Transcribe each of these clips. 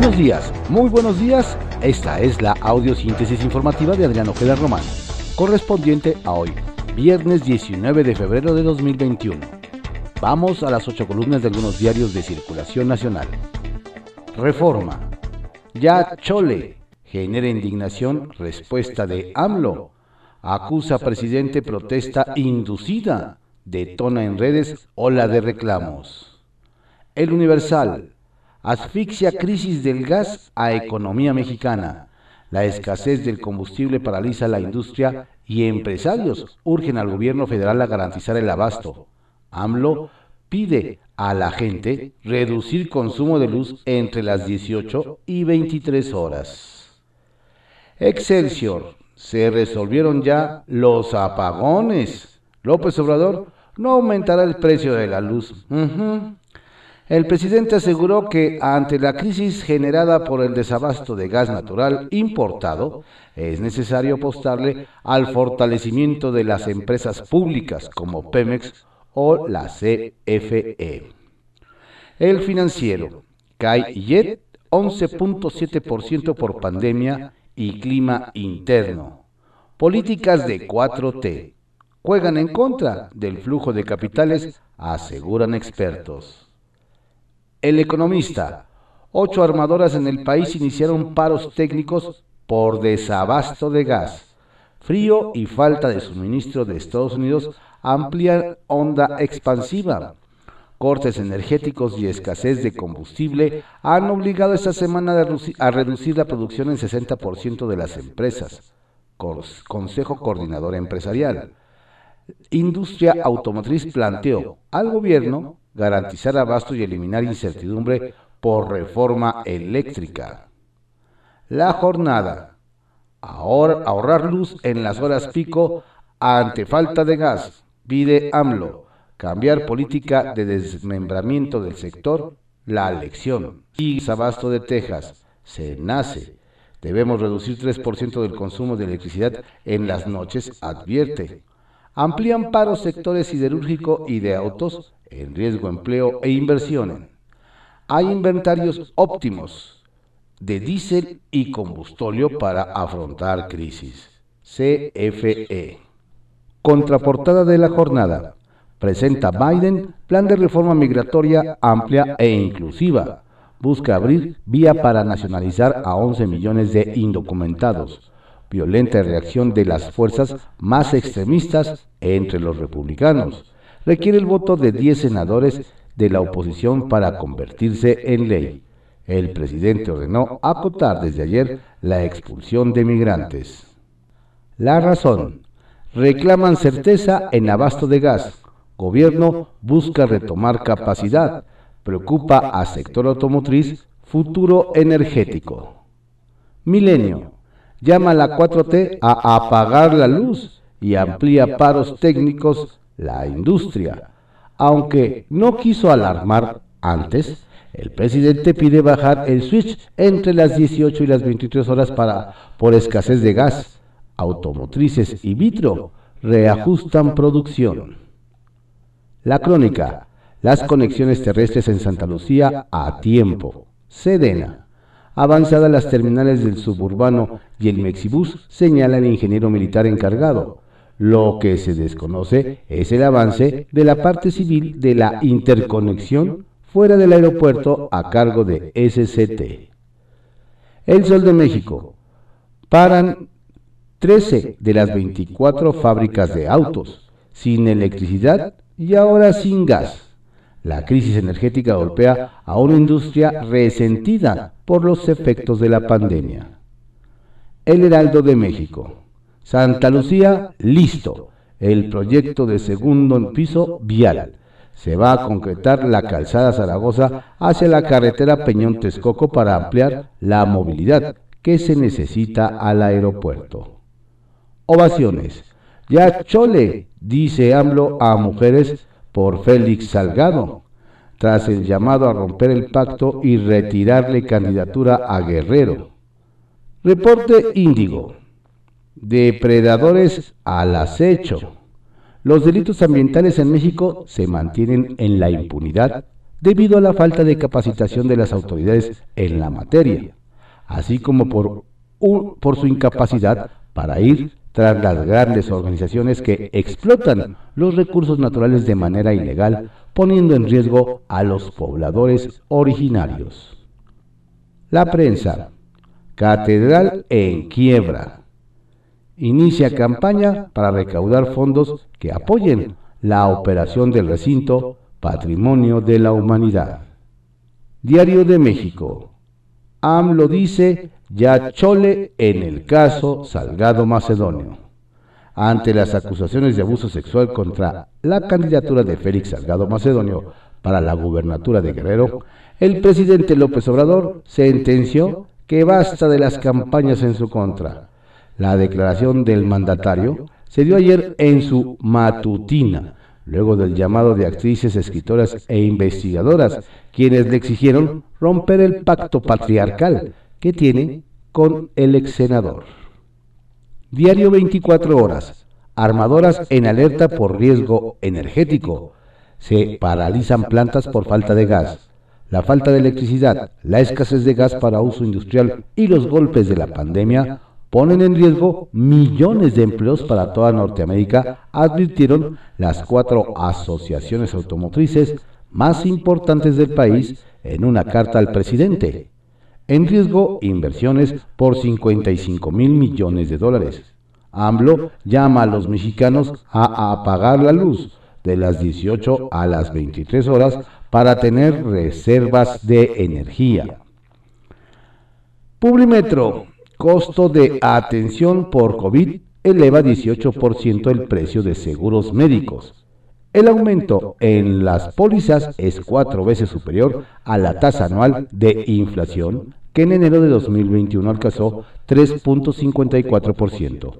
Buenos días, muy buenos días. Esta es la audiosíntesis informativa de Adriano Ojeda Román, correspondiente a hoy, viernes 19 de febrero de 2021. Vamos a las ocho columnas de algunos diarios de circulación nacional. Reforma. Ya Chole. Genera indignación. Respuesta de AMLO. Acusa presidente protesta inducida. Detona en redes ola de reclamos. El Universal. Asfixia crisis del gas a economía mexicana. La escasez del combustible paraliza la industria y empresarios urgen al gobierno federal a garantizar el abasto. AMLO pide a la gente reducir consumo de luz entre las 18 y 23 horas. Excelsior, se resolvieron ya los apagones. López Obrador no aumentará el precio de la luz. El presidente aseguró que ante la crisis generada por el desabasto de gas natural importado, es necesario apostarle al fortalecimiento de las empresas públicas como Pemex o la CFE. El financiero cae YET 11.7% por pandemia y clima interno. Políticas de 4T juegan en contra del flujo de capitales, aseguran expertos. El economista. Ocho armadoras en el país iniciaron paros técnicos por desabasto de gas. Frío y falta de suministro de Estados Unidos amplían onda expansiva. Cortes energéticos y escasez de combustible han obligado esta semana a reducir la producción en 60% de las empresas. Consejo Coordinador Empresarial. Industria Automotriz planteó al gobierno garantizar abasto y eliminar incertidumbre por reforma eléctrica. La jornada. ahorrar luz en las horas pico ante falta de gas. Pide AMLO. Cambiar política de desmembramiento del sector. La elección. Y Abasto de Texas. Se nace. Debemos reducir 3% del consumo de electricidad en las noches, advierte. Amplían paros sectores siderúrgico y de autos en riesgo empleo e inversión. Hay inventarios óptimos de diésel y combustóleo para afrontar crisis. CFE. Contraportada de la jornada. Presenta Biden plan de reforma migratoria amplia e inclusiva. Busca abrir vía para nacionalizar a 11 millones de indocumentados. Violenta reacción de las fuerzas más extremistas entre los republicanos requiere el voto de 10 senadores de la oposición para convertirse en ley. El presidente ordenó acotar desde ayer la expulsión de migrantes. La razón. Reclaman certeza en abasto de gas. Gobierno busca retomar capacidad. Preocupa a sector automotriz futuro energético. Milenio. Llama a la 4T a apagar la luz y amplía paros técnicos la industria. Aunque no quiso alarmar antes, el presidente pide bajar el switch entre las 18 y las 23 horas para, por escasez de gas. Automotrices y vitro reajustan producción. La crónica. Las conexiones terrestres en Santa Lucía a tiempo. Sedena. Avanzada las terminales del suburbano y el Mexibus, señala el ingeniero militar encargado. Lo que se desconoce es el avance de la parte civil de la interconexión fuera del aeropuerto a cargo de SCT. El Sol de México. Paran 13 de las 24 fábricas de autos, sin electricidad y ahora sin gas. La crisis energética golpea a una industria resentida por los efectos de la pandemia. El Heraldo de México. Santa Lucía, listo. El proyecto de segundo piso vial. Se va a concretar la calzada Zaragoza hacia la carretera Peñón Texcoco para ampliar la movilidad que se necesita al aeropuerto. Ovaciones. Ya chole, dice AMLO a mujeres por Félix Salgado, tras el llamado a romper el pacto y retirarle candidatura a Guerrero. Reporte Índigo depredadores al acecho. Los delitos ambientales en México se mantienen en la impunidad debido a la falta de capacitación de las autoridades en la materia, así como por, su incapacidad para ir las grandes organizaciones que explotan los recursos naturales de manera ilegal, poniendo en riesgo a los pobladores originarios. La prensa. Catedral en quiebra. Inicia campaña para recaudar fondos que apoyen la operación del recinto Patrimonio de la Humanidad. Diario de México. AMLO dice ya chole en el caso Salgado Macedonio. Ante las acusaciones de abuso sexual contra la candidatura de Félix Salgado Macedonio para la gubernatura de Guerrero, el presidente López Obrador sentenció que basta de las campañas en su contra. La declaración del mandatario se dio ayer en su matutina, luego del llamado de actrices, escritoras e investigadoras, quienes le exigieron romper el pacto patriarcal que tiene con el ex senador. Diario 24 horas. Armadoras en alerta por riesgo energético. Se paralizan plantas por falta de gas. La falta de electricidad, la escasez de gas para uso industrial y los golpes de la pandemia ponen en riesgo millones de empleos para toda Norteamérica, advirtieron las cuatro asociaciones automotrices más importantes del país en una carta al presidente. En riesgo, inversiones por 55 mil millones de dólares. AMLO llama a los mexicanos a apagar la luz de las 18 a las 23 horas para tener reservas de energía. Publimetro, costo de atención por COVID eleva 18% el precio de seguros médicos. El aumento en las pólizas es cuatro veces superior a la tasa anual de inflación que en enero de 2021 alcanzó 3.54%.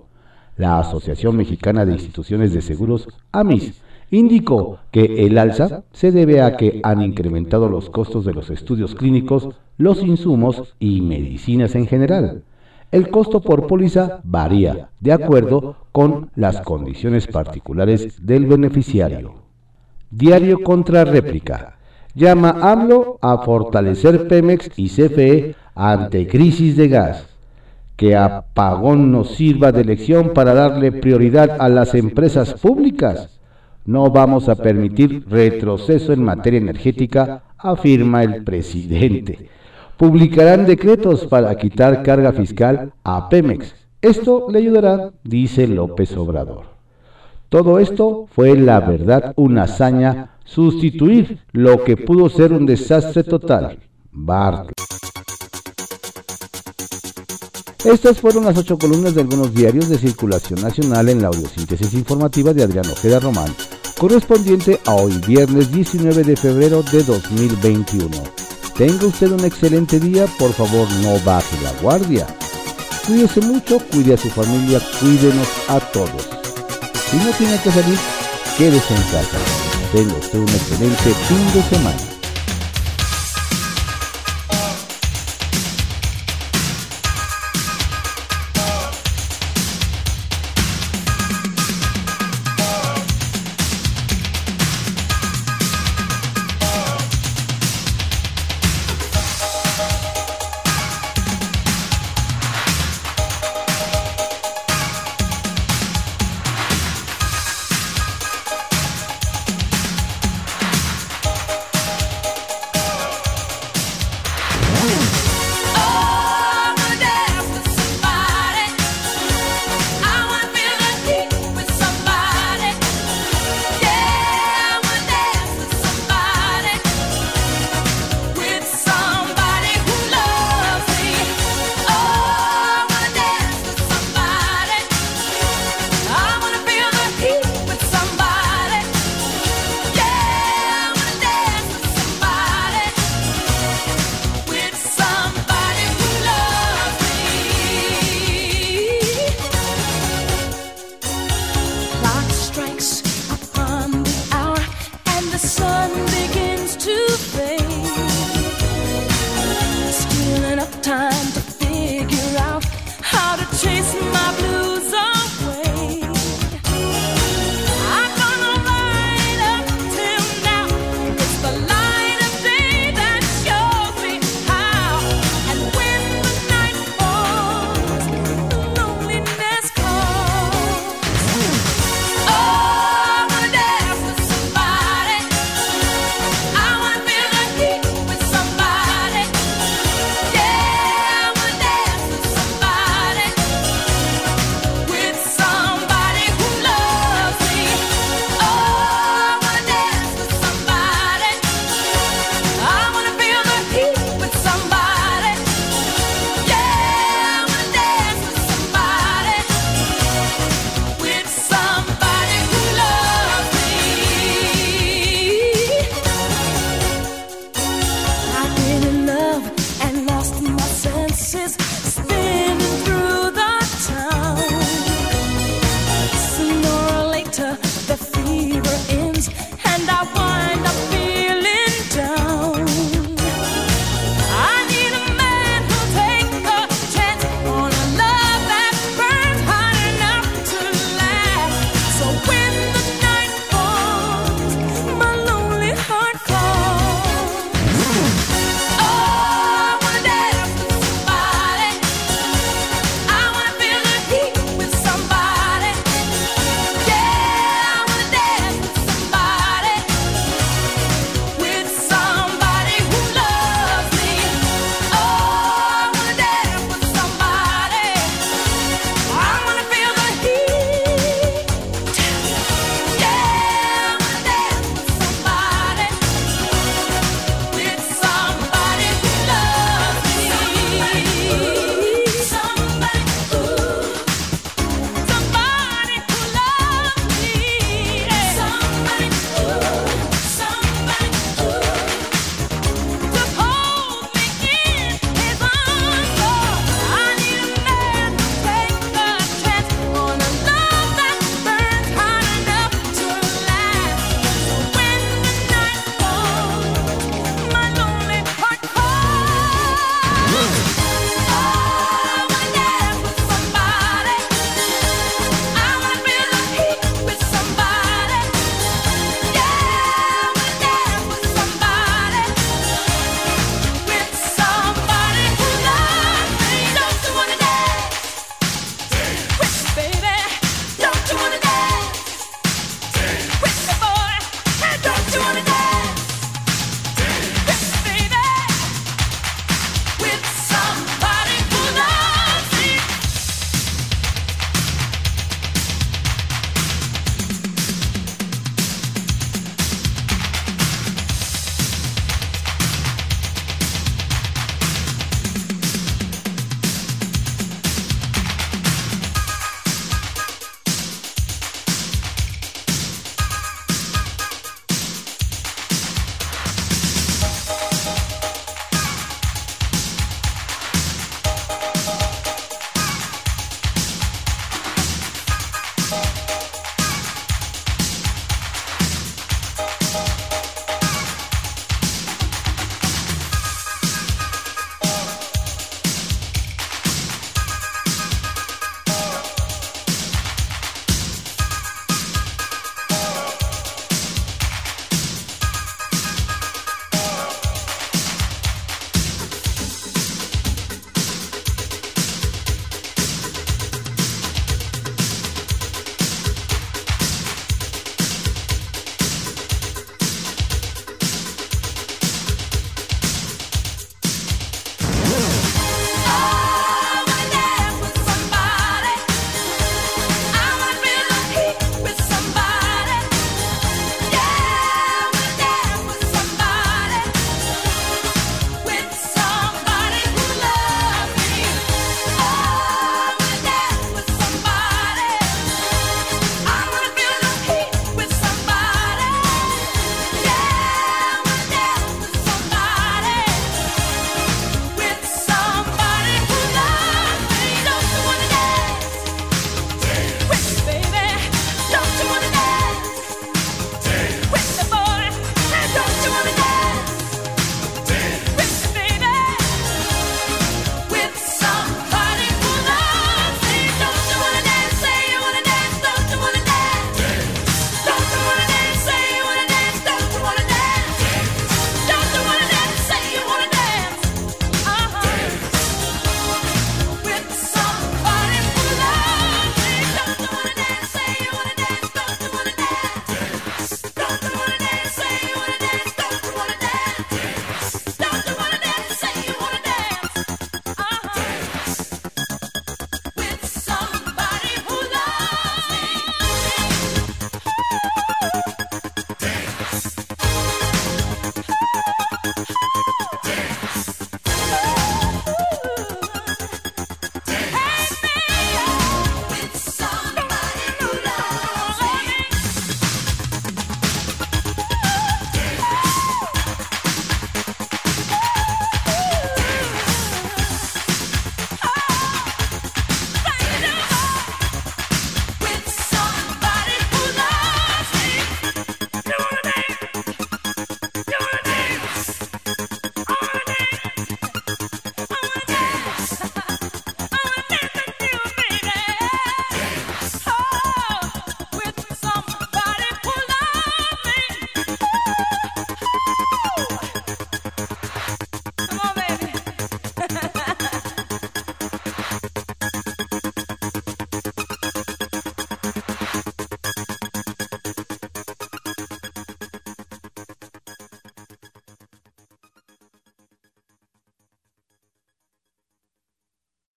La Asociación Mexicana de Instituciones de Seguros, AMIS, indicó que el alza se debe a que han incrementado los costos de los estudios clínicos, los insumos y medicinas en general. El costo por póliza varía de acuerdo con las condiciones particulares del beneficiario. Diario contra réplica. Llama AMLO a fortalecer Pemex y CFE ante crisis de gas. Que apagón nos sirva de lección para darle prioridad a las empresas públicas. No vamos a permitir retroceso en materia energética, afirma el presidente. Publicarán decretos para quitar carga fiscal a Pemex. Esto le ayudará, dice López Obrador. Todo esto fue la verdad una hazaña sustituir lo que pudo ser un desastre total. Bart. Estas fueron las ocho columnas de algunos diarios de circulación nacional en la audiosíntesis informativa de Adrián Ojeda Román, correspondiente a hoy viernes 19 de febrero de 2021. Tenga usted un excelente día, por favor no baje la guardia. Cuídese mucho, cuide a su familia, cuídenos a todos. Si no tiene que salir, quédese en casa. Tenga usted un excelente fin de semana.